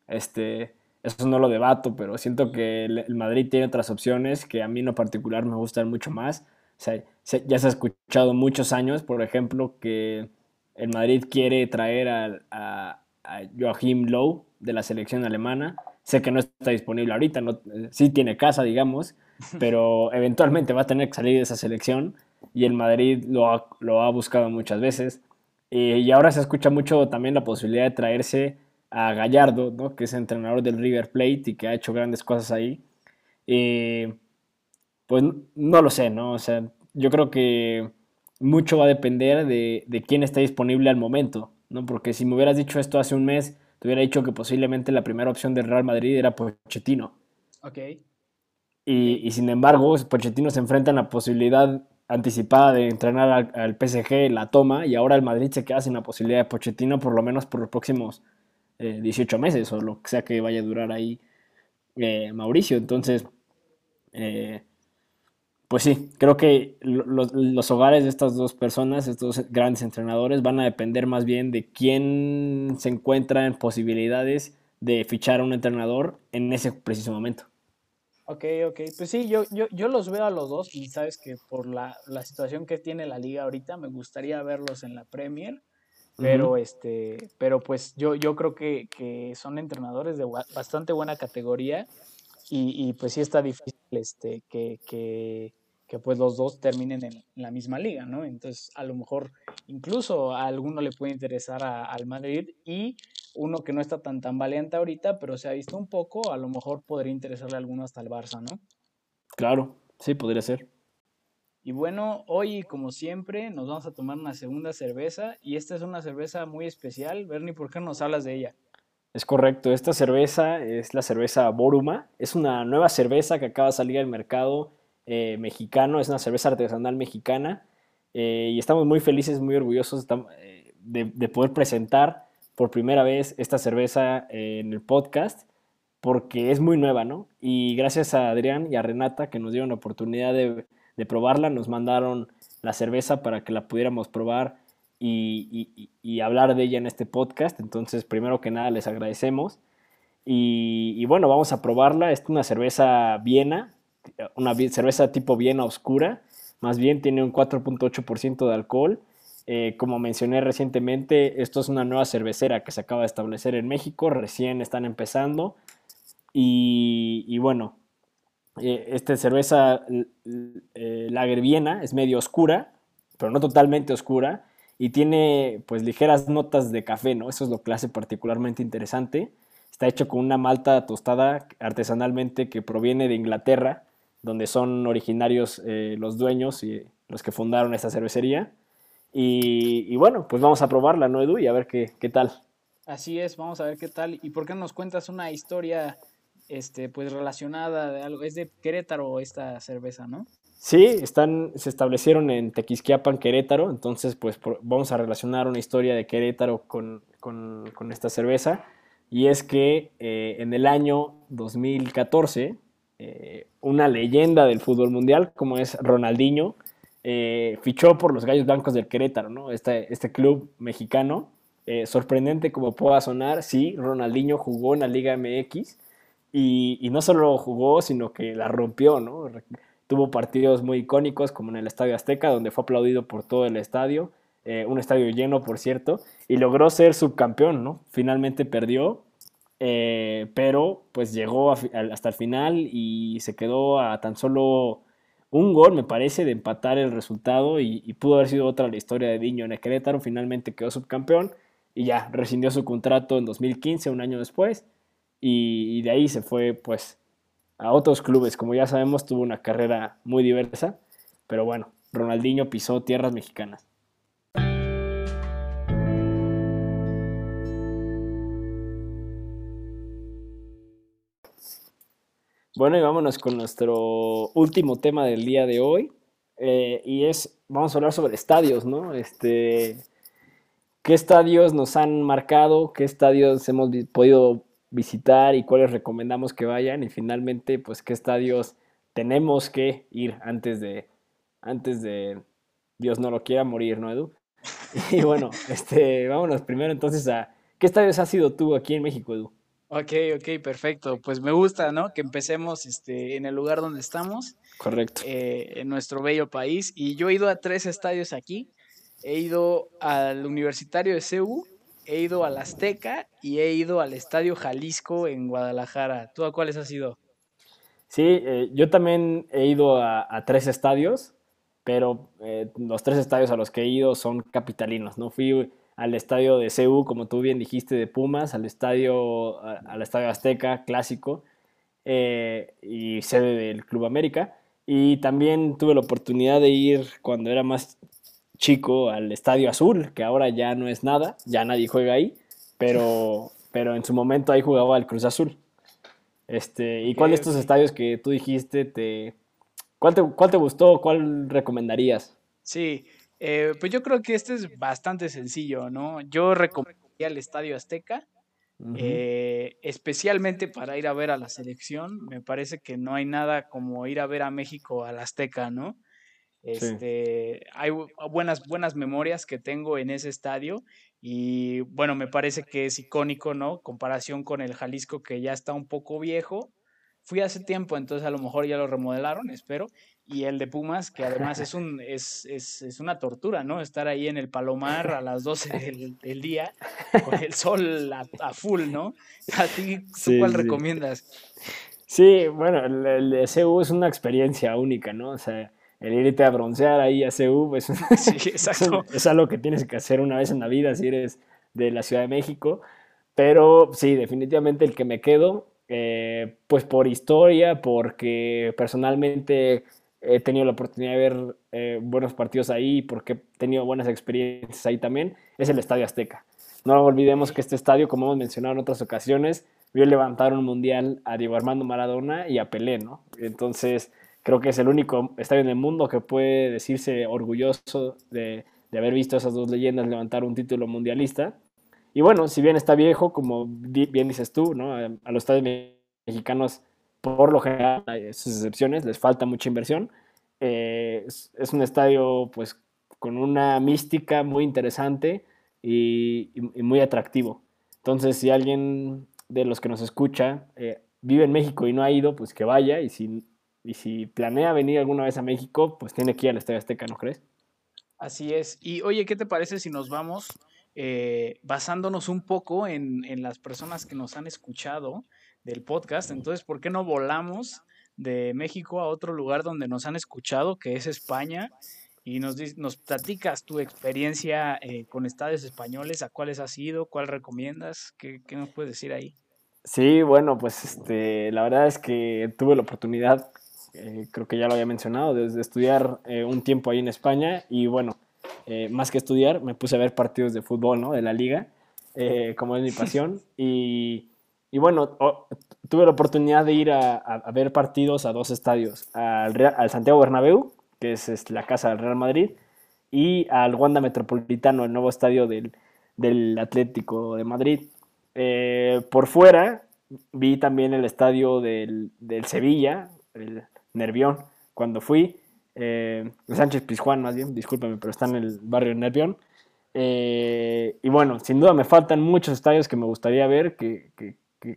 este, eso no lo debato, pero siento que el Madrid tiene otras opciones que a mí en lo particular me gustan mucho más sea, ya se ha escuchado muchos años, por ejemplo, que el Madrid quiere traer a, a, Joachim Low de la selección alemana. Sé que no está disponible ahorita, no, sí tiene casa, digamos, pero eventualmente va a tener que salir de esa selección y el Madrid lo ha, lo ha buscado muchas veces. y ahora se escucha mucho también la posibilidad de traerse a Gallardo, ¿no? que es entrenador del River Plate y que ha hecho grandes cosas ahí. Eh, pues no lo sé, ¿no? O sea, yo creo que mucho va a depender de, de, quién está disponible al momento, ¿no? Porque si me hubieras dicho esto hace un mes, te hubiera dicho que posiblemente la primera opción del Real Madrid era Pochettino. Ok. Y, y sin embargo, Pochettino se enfrenta a la posibilidad anticipada de entrenar al, al, PSG, la toma, y ahora el Madrid se queda sin la posibilidad de Pochettino por lo menos por los próximos 18 eh, meses o lo que sea que vaya a durar ahí eh, Mauricio. Entonces, pues sí, creo que los, hogares de estas dos personas, estos grandes entrenadores, van a depender más bien de quién se encuentra en posibilidades de fichar a un entrenador en ese preciso momento. Ok, ok. Pues sí, yo, yo, yo los veo a los dos y sabes que por la, situación que tiene la liga ahorita me gustaría verlos en la Premier. Pero este, pero pues yo, yo creo que, son entrenadores de bastante buena categoría y, pues sí está difícil este, que, que, que pues los dos terminen en la misma liga, ¿no? Entonces a lo mejor incluso a alguno le puede interesar al Madrid y uno que no está tan tan valiente ahorita, pero se ha visto un poco, a lo mejor podría interesarle a alguno hasta el Barça, ¿no? Claro, sí, podría ser. Y bueno, hoy como siempre nos vamos a tomar una segunda cerveza y esta es una cerveza muy especial. Bernie, ¿por qué nos hablas de ella? Es correcto, esta cerveza es la cerveza Boruma, es una nueva cerveza que acaba de salir al mercado eh, mexicano, es una cerveza artesanal mexicana eh, y estamos muy felices, muy orgullosos eh, de poder presentar por primera vez esta cerveza en el podcast porque es muy nueva, ¿no? Y gracias a Adrián y a Renata que nos dieron la oportunidad de, probarla, nos mandaron la cerveza para que la pudiéramos probar y, hablar de ella en este podcast. Entonces, primero que nada, les agradecemos. Y, bueno, vamos a probarla. Es una cerveza Viena, una cerveza tipo Viena oscura. Más bien tiene un 4.8% de alcohol eh, como mencioné recientemente, esto es una nueva cervecera que se acaba de establecer en México, recién están empezando. Y, bueno, eh, esta cerveza eh, Lager Viena es medio oscura, pero no totalmente oscura, y tiene pues ligeras notas de café, ¿no? Eso es lo que hace particularmente interesante. Está hecho con una malta tostada artesanalmente que proviene de Inglaterra, donde son originarios los dueños y los que fundaron esta cervecería. Y, bueno, pues vamos a probarla, ¿no, Edu? Y a ver qué, qué tal. Así es, vamos a ver qué tal. ¿Y por qué nos cuentas una historia este, pues relacionada de algo? Es de Querétaro esta cerveza, ¿no? Sí, están, se establecieron en Tequisquiapan, Querétaro, entonces pues vamos a relacionar una historia de Querétaro con, esta cerveza. Y es que eh, en el año 2014, eh, una leyenda del fútbol mundial, como es Ronaldinho, eh, fichó por los Gallos Blancos del Querétaro, ¿no? Este, este club mexicano. Eh, sorprendente como pueda sonar, sí, Ronaldinho jugó en la Liga MX y, no solo jugó, sino que la rompió, ¿no? Tuvo partidos muy icónicos como en el Estadio Azteca, donde fue aplaudido por todo el estadio, eh, un estadio lleno, por cierto, y logró ser subcampeón, ¿no? Finalmente perdió, pero pues llegó hasta el final y se quedó a tan solo un gol, me parece, de empatar el resultado y, pudo haber sido otra la historia de Diño en el. Finalmente quedó subcampeón y ya rescindió su contrato en 2015, un año después, y, de ahí se fue pues a otros clubes. Como ya sabemos, tuvo una carrera muy diversa, pero bueno, Ronaldinho pisó tierras mexicanas. Bueno, y vámonos con nuestro último tema del día de hoy. Eh, y es, vamos a hablar sobre estadios, ¿no? Este, ¿Qué estadios nos han marcado? ¿Qué estadios hemos podido visitar y cuáles recomendamos que vayan? Y finalmente, pues, ¿qué estadios tenemos que ir antes de, antes de, Dios no lo quiera, morir, ¿no, Edu? Y bueno, este, vámonos primero entonces a, ¿qué estadios has sido tú aquí en México, Edu? Ok, ok, perfecto. Pues me gusta, ¿no? Que empecemos este, en el lugar donde estamos. Correcto. Eh, en nuestro bello país. Y yo he ido a tres estadios aquí. He ido al Universitario de CEU, he ido al Azteca y he ido al Estadio Jalisco en Guadalajara. ¿Tú a cuáles has ido? Sí, eh, yo también he ido a, tres estadios, pero eh, los tres estadios a los que he ido son capitalinos, ¿no? Fui al estadio de CU, como tú bien dijiste, de Pumas, al estadio, al estadio Azteca clásico eh, y sede del Club América. Y también tuve la oportunidad de ir cuando era más chico al Estadio Azul, que ahora ya no es nada, ya nadie juega ahí, pero, pero en su momento ahí jugaba el Cruz Azul. Este, ¿Y cuál de estos estadios que tú dijiste te, cuál te, cuál te gustó, cuál recomendarías? Sí, eh, pues yo creo que este es bastante sencillo, ¿no? Yo recomendaría el Estadio Azteca. eh, especialmente para ir a ver a la selección. Me parece que no hay nada como ir a ver a México al Azteca, ¿no? Este, Hay buenas, buenas memorias que tengo en ese estadio y bueno, me parece que es icónico, ¿no? Comparación con el Jalisco que ya está un poco viejo. Fui hace tiempo, entonces a lo mejor ya lo remodelaron, espero. Y el de Pumas, que además es, un, es, es, es una tortura, ¿no? Estar ahí en el Palomar a las 12 del, día con el sol a, full, ¿no? ¿A ti cuál recomiendas? Sí, bueno, el, el de CU es una experiencia única, ¿no? O sea, el irte a broncear ahí a CU, pues sí, exacto. es, algo que tienes que hacer una vez en la vida si eres de la Ciudad de México. Pero sí, definitivamente el que me quedo, eh, pues por historia, porque personalmente he tenido la oportunidad de ver eh, buenos partidos ahí, porque he tenido buenas experiencias ahí también, es el Estadio Azteca. No olvidemos que este estadio, como hemos mencionado en otras ocasiones, vio levantar un mundial a Diego Armando Maradona y a Pelé, ¿no? Entonces, Creo que es el único estadio en el mundo que puede decirse orgulloso de, haber visto esas dos leyendas levantar un título mundialista. Y bueno, si bien está viejo, como bien dices tú, ¿no? a, los estadios mexicanos, por lo general, hay sus excepciones, les falta mucha inversión. Eh, es, un estadio pues con una mística muy interesante y, muy atractivo. Entonces, si alguien de los que nos escucha eh, vive en México y no ha ido, pues que vaya. Y si y si planea venir alguna vez a México, pues tiene que ir al Estadio Azteca, ¿no crees? Así es. Y oye, ¿qué te parece si nos vamos eh, basándonos un poco en, las personas que nos han escuchado del podcast? Entonces, ¿por qué no volamos de México a otro lugar donde nos han escuchado, que es España? Y nos, nos platicas tu experiencia eh, con estadios españoles, a cuáles has ido, cuál recomiendas, ¿qué, qué nos puedes decir ahí? Sí, bueno, pues este, la verdad es que tuve la oportunidad eh, creo que ya lo había mencionado, desde estudiar eh, un tiempo ahí en España y bueno, eh, más que estudiar, me puse a ver partidos de fútbol, ¿no? De la liga, como es mi pasión. Y, y bueno, tuve la oportunidad de ir a, a, ver partidos a dos estadios, al, al Santiago Bernabéu, que es, la casa del Real Madrid, y al Wanda Metropolitano, el nuevo estadio del, del Atlético de Madrid. por fuera vi también el estadio del, del Sevilla, el, Nervión. Cuando fui, eh, Sánchez Pizjuán más bien, discúlpame, pero está en el barrio Nervión. Eh, y bueno, sin duda me faltan muchos estadios que me gustaría ver, que,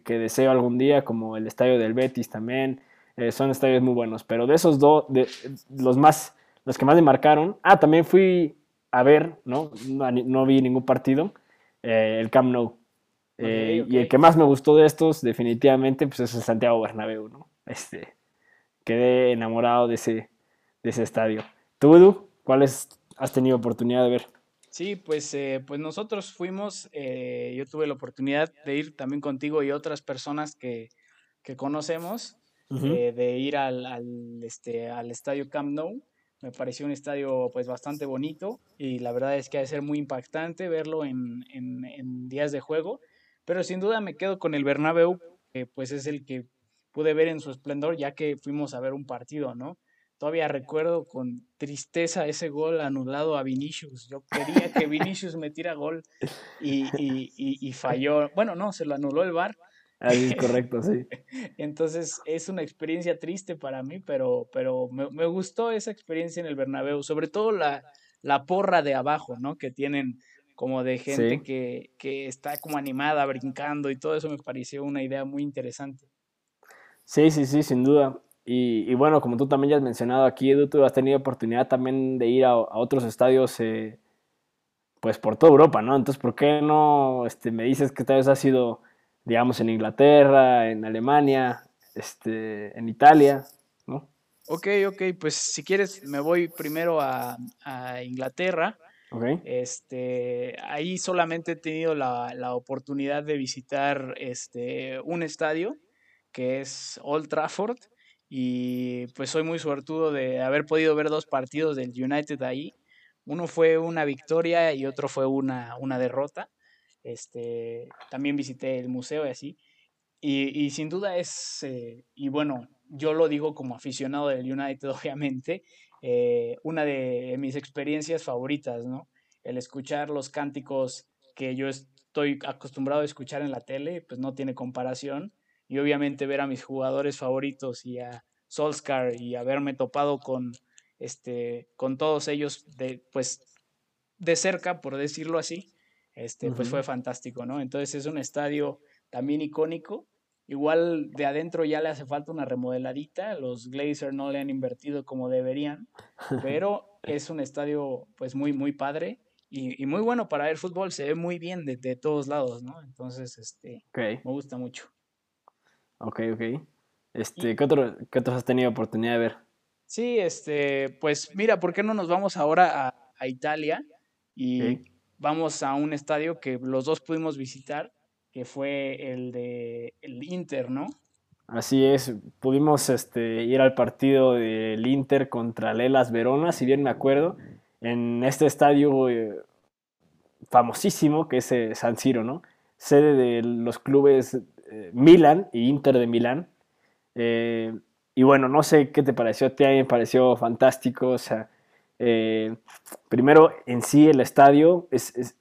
deseo algún día, como el estadio del Betis también. Eh, son estadios muy buenos, pero de esos dos, de, los más, los que más me marcaron. Ah, también fui a ver, ¿no? No, vi ningún partido, el Camp Nou. Y el que más me gustó de estos, definitivamente, pues es el Santiago Bernabéu, ¿no? Este, quedé enamorado de ese, de ese estadio. ¿Tú, Edu, cuáles has tenido oportunidad de ver? Sí, pues, eh, pues nosotros fuimos, eh, yo tuve la oportunidad de ir también contigo y otras personas que, que conocemos, eh, de ir al, al, este, al estadio Camp Nou. Me pareció un estadio pues bastante bonito y la verdad es que ha de ser muy impactante verlo en, en, en días de juego, pero sin duda me quedo con el Bernabéu, que pues es el que pude ver en su esplendor ya que fuimos a ver un partido, ¿no? Todavía recuerdo con tristeza ese gol anulado a Vinicius. Yo quería que Vinicius metiera gol y, y, falló. Bueno, no, se lo anuló el VAR. Ahí es correcto, sí. Entonces es una experiencia triste para mí, pero, pero me, gustó esa experiencia en el Bernabéu, sobre todo la, la porra de abajo, ¿no? Que tienen como de gente que, que está como animada, brincando y todo eso me pareció una idea muy interesante. Sí, sí, sí, sin duda. Y, bueno, como tú también ya has mencionado aquí, Edu, tú has tenido oportunidad también de ir a, otros estadios, eh, pues por toda Europa, ¿no? Entonces, ¿por qué no este, me dices que tal vez has sido, digamos, en Inglaterra, en Alemania, este, en Italia, ¿no? Ok, ok, pues si quieres me voy primero a, Inglaterra. Okay. Este, ahí solamente he tenido la, la oportunidad de visitar este, un estadio que es Old Trafford. Y pues soy muy suertudo de haber podido ver dos partidos del United ahí. Uno fue una victoria y otro fue una, una derrota. Este, también visité el museo y así. Y, sin duda es, eh, y bueno, yo lo digo como aficionado del United, obviamente, eh, una de mis experiencias favoritas, ¿no? El escuchar los cánticos que yo estoy acostumbrado a escuchar en la tele, pues no tiene comparación. Y obviamente ver a mis jugadores favoritos y a Solskjaer y haberme topado con, este, con todos ellos de, pues, de cerca, por decirlo así, este, pues fue fantástico, ¿no? Entonces es un estadio también icónico. Igual de adentro ya le hace falta una remodeladita, los Glazer no le han invertido como deberían, pero es un estadio pues muy, muy padre y, muy bueno para ver fútbol, se ve muy bien de, de todos lados, ¿no? Entonces, este, me gusta mucho. Ok, ok. Este, ¿qué, otro, ¿Qué otros has tenido oportunidad de ver? Sí, este, pues mira, ¿por qué no nos vamos ahora a, a Italia? Y vamos a un estadio que los dos pudimos visitar, que fue el de el Inter, ¿no? Así es, pudimos este, ir al partido del Inter contra Lelas Verona, si bien me acuerdo, en este estadio eh, famosísimo que es eh, San Siro, ¿no? Sede de los clubes eh, Milan y Inter de Milán. y bueno, no sé qué te pareció, a ti me pareció fantástico, o sea, primero en sí el estadio es, es,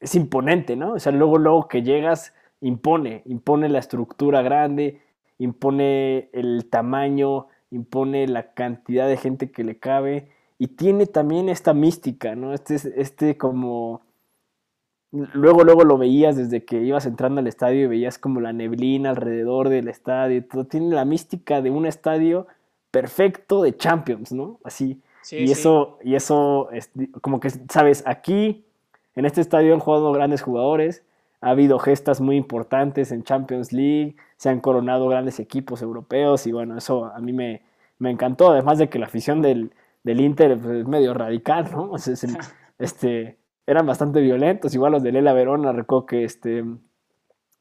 es, imponente, ¿no? O sea, luego, luego que llegas, impone, impone la estructura grande, impone el tamaño, impone la cantidad de gente que le cabe y tiene también esta mística, ¿no? Este, este como... Luego, luego lo veías desde que ibas entrando al estadio y veías como la neblina alrededor del estadio todo. Tiene la mística de un estadio perfecto de Champions, ¿no? Así. y eso, y eso, como que, sabes, aquí, en este estadio han jugado grandes jugadores, ha habido gestas muy importantes en Champions League, se han coronado grandes equipos europeos y bueno, eso a mí me, encantó, además de que la afición del, Inter pues, es medio radical, ¿no? este, eran bastante violentos, igual los de Lela Verona, recuerdo que este,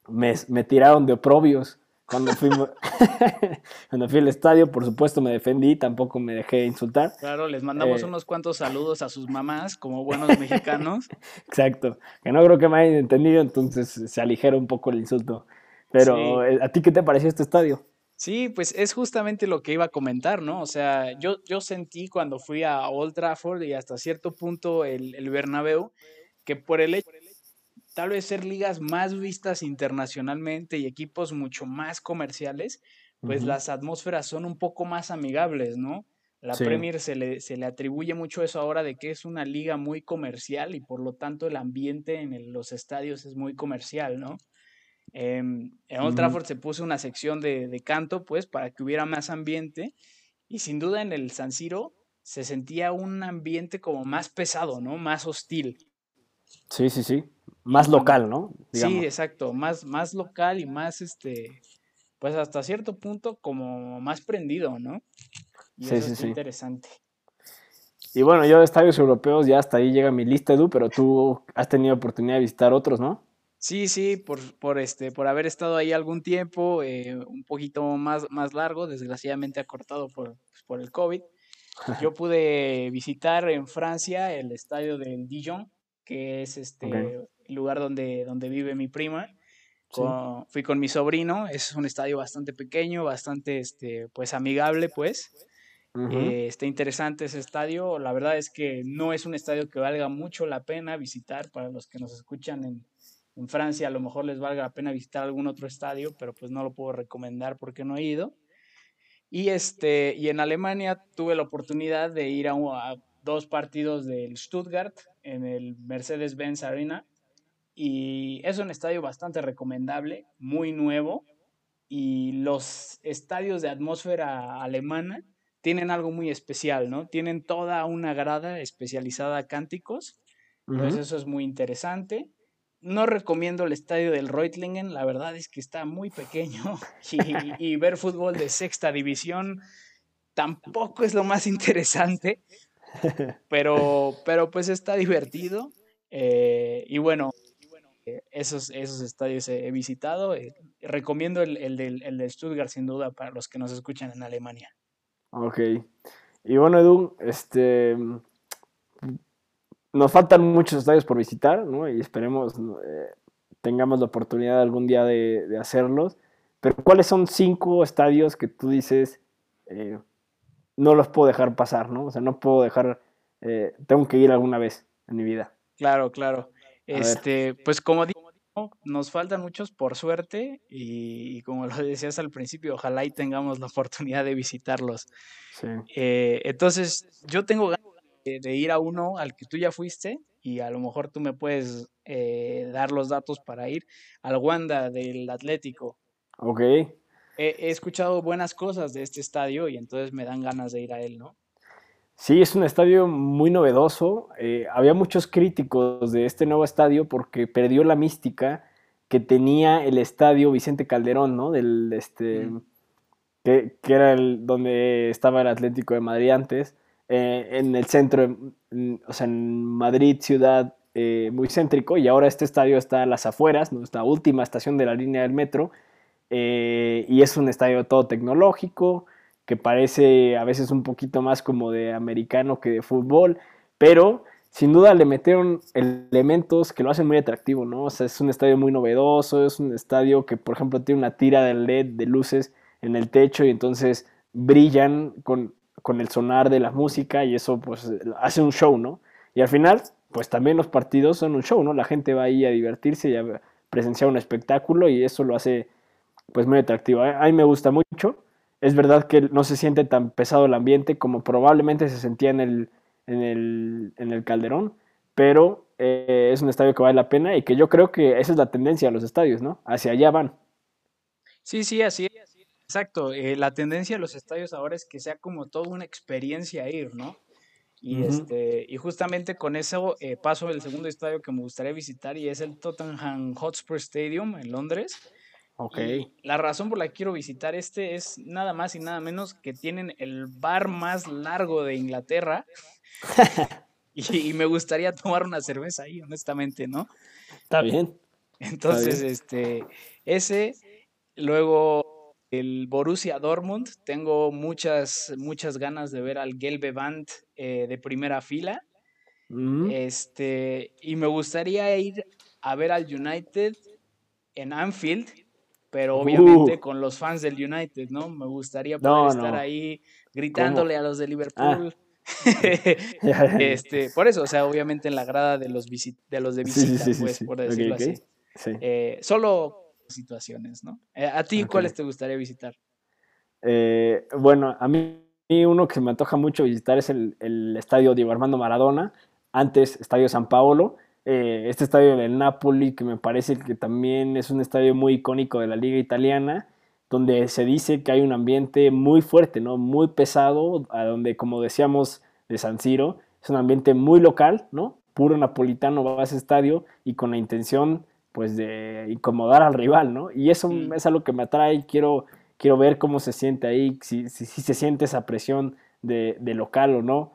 me, me tiraron de oprobios cuando fui, cuando fui al estadio, por supuesto me defendí, tampoco me dejé insultar. Claro, les mandamos eh, unos cuantos saludos a sus mamás, como buenos mexicanos. Exacto, que no creo que me hayan entendido, entonces se aligera un poco el insulto. Pero, eh, ¿a ti qué te pareció este estadio? Sí, pues es justamente lo que iba a comentar, ¿no? O sea, yo, yo sentí cuando fui a Old Trafford y hasta cierto punto el, el Bernabéu, que por el hecho tal vez ser ligas más vistas internacionalmente y equipos mucho más comerciales, pues las atmósferas son un poco más amigables, ¿no? La Premier se le, se le, atribuye mucho eso ahora de que es una liga muy comercial y por lo tanto el ambiente en los estadios es muy comercial, ¿no? Em, en Old Trafford se puso una sección de, de, canto, pues, para que hubiera más ambiente y sin duda en el San Siro se sentía un ambiente como más pesado, ¿no? Más hostil. Sí, sí, sí más local, ¿no? Sí, exacto, más, más local y más, este, pues hasta cierto punto como más prendido, ¿no? Y sí, eso sí, es interesante. Y bueno, yo de estadios europeos ya hasta ahí llega mi lista, Edu, pero tú has tenido oportunidad de visitar otros, ¿no? Sí, sí, por, por, este, por haber estado ahí algún tiempo, eh, un poquito más, más largo, desgraciadamente acortado por, pues, por el COVID. Yo pude visitar en Francia el estadio del Dijon, que es este lugar donde, donde vive mi prima. Fui con mi sobrino, es un estadio bastante pequeño, bastante este, pues amigable, pues. Eh, está interesante ese estadio. La verdad es que no es un estadio que valga mucho la pena visitar para los que nos escuchan en, en Francia. A lo mejor les valga la pena visitar algún otro estadio, pero pues no lo puedo recomendar porque no he ido. Y, este, y en Alemania tuve la oportunidad de ir a, a dos partidos del Stuttgart en el Mercedes-Benz Arena y es un estadio bastante recomendable, muy nuevo y los estadios de atmósfera alemana tienen algo muy especial, ¿no? Tienen toda una grada especializada a cánticos, entonces eso es muy interesante. No recomiendo el estadio del Reutlingen, la verdad es que está muy pequeño y, ver fútbol de sexta división tampoco es lo más interesante, pero, pero pues está divertido. Eh, y bueno, esos, esos estadios he, visitado. Eh, recomiendo el, el, del, el de Stuttgart sin duda para los que nos escuchan en Alemania. Ok. Y bueno, Edu, este, nos faltan muchos estadios por visitar, ¿no? Y esperemos tengamos la oportunidad algún día de, de, hacerlos. Pero ¿cuáles son cinco estadios que tú dices no los puedo dejar pasar, ¿no? O sea, no puedo dejar, tengo que ir alguna vez en mi vida. Claro, claro. Este, pues como digo, nos faltan muchos por suerte y, como lo decías al principio, ojalá y tengamos la oportunidad de visitarlos. Eh, entonces, yo tengo ganas de, ir a uno al que tú ya fuiste y a lo mejor tú me puedes eh, dar los datos para ir al Wanda del Atlético. Ok. He, escuchado buenas cosas de este estadio y entonces me dan ganas de ir a él, ¿no? Sí, es un estadio muy novedoso. Eh, había muchos críticos de este nuevo estadio porque perdió la mística que tenía el estadio Vicente Calderón, ¿no? Del, este, que, era el, donde estaba el Atlético de Madrid antes, eh, en el centro, o sea, en Madrid, ciudad eh, muy céntrico, y ahora este estadio está a las afueras, nuestra última estación de la línea del metro, y es un estadio todo tecnológico, que parece a veces un poquito más como de americano que de fútbol, pero sin duda le metieron elementos que lo hacen muy atractivo, ¿no? O sea, es un estadio muy novedoso, es un estadio que, por ejemplo, tiene una tira de LED de luces en el techo y entonces brillan con, con el sonar de la música y eso pues hace un show, ¿no? Y al final, pues también los partidos son un show, ¿no? La gente va ahí a divertirse y a presenciar un espectáculo y eso lo hace pues muy atractivo. A mí me gusta mucho. Es verdad que no se siente tan pesado el ambiente como probablemente se sentía en el, en el, en el Calderón, pero eh, es un estadio que vale la pena y que yo creo que esa es la tendencia de los estadios, ¿no? Hacia allá van. Sí, sí, así es. Exacto. Eh, la tendencia de los estadios ahora es que sea como toda una experiencia ir, ¿no? Y, este, y justamente con eso eh, paso el segundo estadio que me gustaría visitar y es el Tottenham Hotspur Stadium en Londres. Ok. la razón por la que quiero visitar este es nada más y nada menos que tienen el bar más largo de Inglaterra. y, me gustaría tomar una cerveza ahí, honestamente, ¿no? Está bien. Entonces, este, ese, luego el Borussia Dortmund, tengo muchas, muchas ganas de ver al Gelbe Band eh, de primera fila. Mm. Este, y me gustaría ir a ver al United en Anfield pero obviamente uh. con los fans del United, ¿no? Me gustaría poder estar ahí gritándole a los de Liverpool. Ah. este, por eso, o sea, obviamente en la grada de los, de, los de visita, pues, por decirlo así. Eh, solo situaciones, ¿no? Eh, ¿A ti cuáles te gustaría visitar? Eh, bueno, a mí uno que me antoja mucho visitar es el, el estadio Diego Armando Maradona, antes Estadio San Paolo, eh, este estadio del Napoli, que me parece que también es un estadio muy icónico de la liga italiana, donde se dice que hay un ambiente muy fuerte, ¿no? Muy pesado, a donde, como decíamos, de San Siro, es un ambiente muy local, ¿no? Puro napolitano va a ese estadio y con la intención, pues, de incomodar al rival, ¿no? Y eso mm. es algo que me atrae, quiero, quiero ver cómo se siente ahí, si, si, se siente esa presión de, local o no.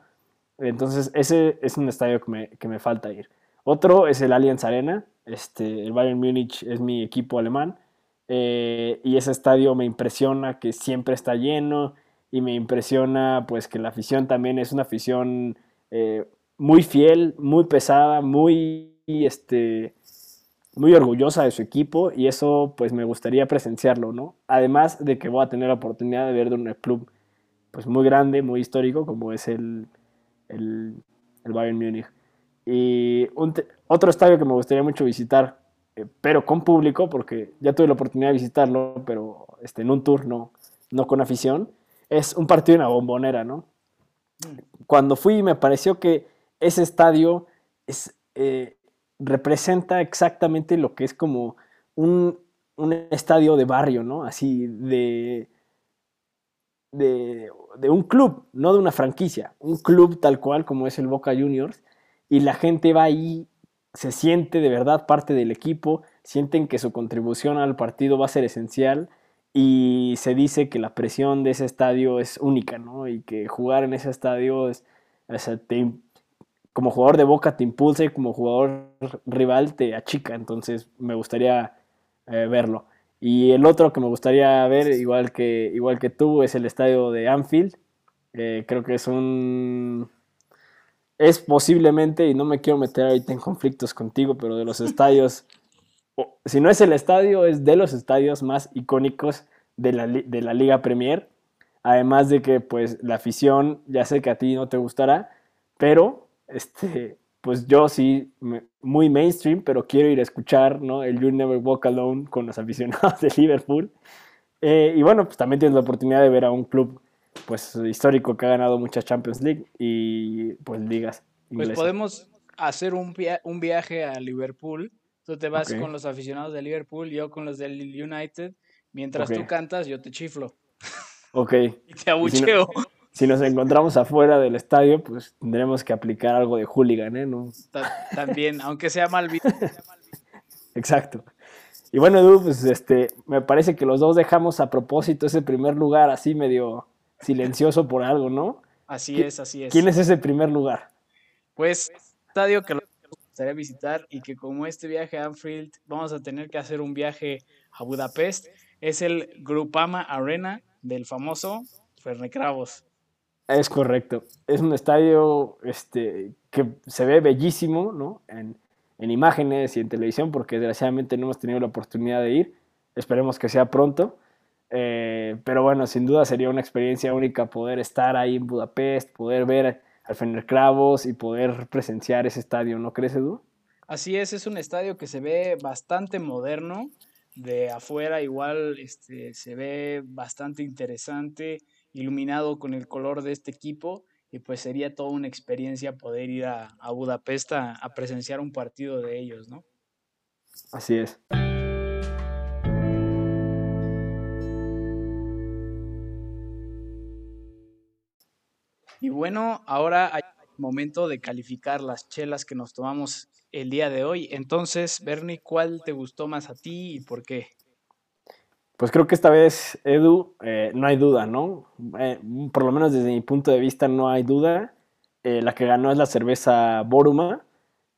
Entonces, ese es un estadio que me, que me falta ir. Otro es el Allianz Arena. Este, el Bayern Múnich es mi equipo alemán. Eh, y ese estadio me impresiona que siempre está lleno y me impresiona pues que la afición también es una afición eh, muy fiel, muy pesada, muy, este, muy orgullosa de su equipo y eso pues me gustaría presenciarlo, ¿no? Además de que voy a tener la oportunidad de ver de un club pues muy grande, muy histórico como es el, el, el Bayern Múnich. Y otro estadio que me gustaría mucho visitar, eh, pero con público, porque ya tuve la oportunidad de visitarlo, pero este, en un tour, no, no con afición, es un partido en la bombonera, ¿no? Cuando fui me pareció que ese estadio es, eh, representa exactamente lo que es como un, un, estadio de barrio, ¿no? Así de, de, un club, no de una franquicia, un club tal cual como es el Boca Juniors, y la gente va ahí, se siente de verdad parte del equipo, sienten que su contribución al partido va a ser esencial y se dice que la presión de ese estadio es única, ¿no? Y que jugar en ese estadio es, como jugador de Boca te impulsa y como jugador rival te achica, entonces me gustaría eh, verlo. Y el otro que me gustaría ver, igual que, igual que tú, es el estadio de Anfield. Eh, creo que es un, es posiblemente, y no me quiero meter ahorita en conflictos contigo, pero de los estadios, si no es el estadio, es de los estadios más icónicos de la, de la Liga Premier. Además de que, pues, la afición, ya sé que a ti no te gustará, pero este, pues yo sí, muy mainstream, pero quiero ir a escuchar ¿no? el You Never Walk Alone con los aficionados de Liverpool. Eh, y bueno, pues también tienes la oportunidad de ver a un club pues histórico que ha ganado muchas Champions League y pues ligas. Pues podemos hacer un, un viaje a Liverpool. Tú te vas con los aficionados de Liverpool, yo con los del United. Mientras tú cantas, yo te chiflo. Ok. y te abucheo si nos encontramos afuera del estadio, pues tendremos que aplicar algo de hooligan, ¿eh? También, aunque sea mal visto. Exacto. Y bueno, Edu, pues este, me parece que los dos dejamos a propósito ese primer lugar así medio silencioso por algo, ¿no? Así es, así es. ¿Quién es ese primer lugar? Pues estadio que nos gustaría visitar y que como este viaje a Anfield vamos a tener que hacer un viaje a Budapest, es el Grupama Arena del famoso Fernecravos. Es correcto. Es un estadio este, que se ve bellísimo, ¿no? En, imágenes y en televisión, porque desgraciadamente no hemos tenido la oportunidad de ir. Esperemos que sea pronto. Eh, pero bueno, sin duda sería una experiencia única poder estar ahí en Budapest, poder ver al Fener y poder presenciar ese estadio, ¿no crees, Edu? Así es, es un estadio que se ve bastante moderno. De afuera igual este, se ve bastante interesante iluminado con el color de este equipo y pues sería toda una experiencia poder ir a, Budapest a, presenciar un partido de ellos, ¿no? Así es. Y bueno, ahora hay momento de calificar las chelas que nos tomamos el día de hoy. Entonces, Bernie, ¿cuál te gustó más a ti y por qué? Pues creo que esta vez, Edu, eh, no hay duda, ¿no? Eh, por lo menos desde mi punto de vista no hay duda. Eh, la que ganó es la cerveza Boruma.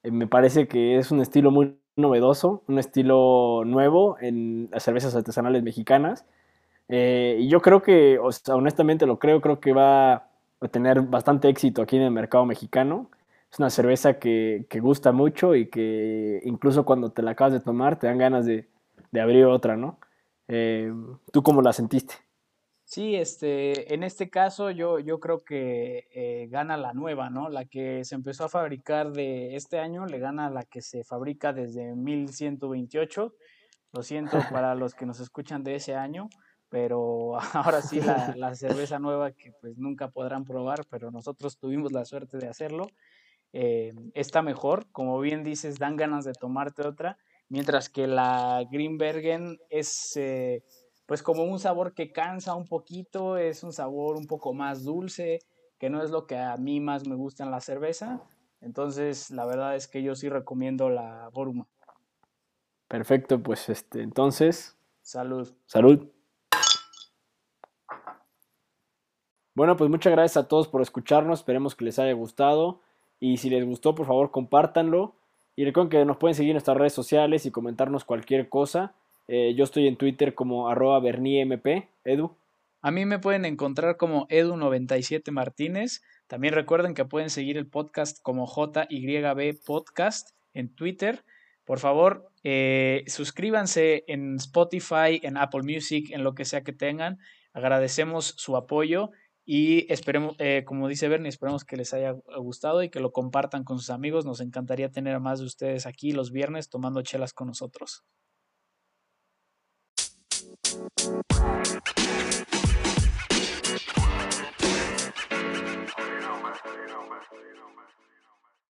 me parece que es un estilo muy novedoso, un estilo nuevo en las cervezas artesanales mexicanas. y yo creo que, o sea, honestamente lo creo, creo que va a tener bastante éxito aquí en el mercado mexicano. Es una cerveza que, que gusta mucho y que incluso cuando te la acabas de tomar te dan ganas de, de abrir otra, ¿no? Eh, ¿Tú cómo la sentiste? Sí, este, en este caso yo, yo creo que eh, gana la nueva, ¿no? La que se empezó a fabricar de este año le gana la que se fabrica desde 1128. Lo siento para los que nos escuchan de ese año, pero ahora sí la, la, cerveza nueva que pues nunca podrán probar, pero nosotros tuvimos la suerte de hacerlo. Eh, está mejor, como bien dices, dan ganas de tomarte otra mientras que la Greenbergen es eh, pues como un sabor que cansa un poquito, es un sabor un poco más dulce, que no es lo que a mí más me gusta en la cerveza. Entonces, la verdad es que yo sí recomiendo la Boruma. Perfecto, pues este, entonces. Salud. Salud. Bueno, pues muchas gracias a todos por escucharnos. Esperemos que les haya gustado. Y si les gustó, por favor, compártanlo. Y recuerden que nos pueden seguir en nuestras redes sociales y comentarnos cualquier cosa. Eh, yo estoy en Twitter como arroba berniemp. Edu. A mí me pueden encontrar como Edu97 Martínez. También recuerden que pueden seguir el podcast como JYB Podcast en Twitter. Por favor, eh, suscríbanse en Spotify, en Apple Music, en lo que sea que tengan. Agradecemos su apoyo y esperemos, eh, como dice Bernie, esperemos que les haya gustado y que lo compartan con sus amigos. Nos encantaría tener a más de ustedes aquí los viernes tomando chelas con nosotros.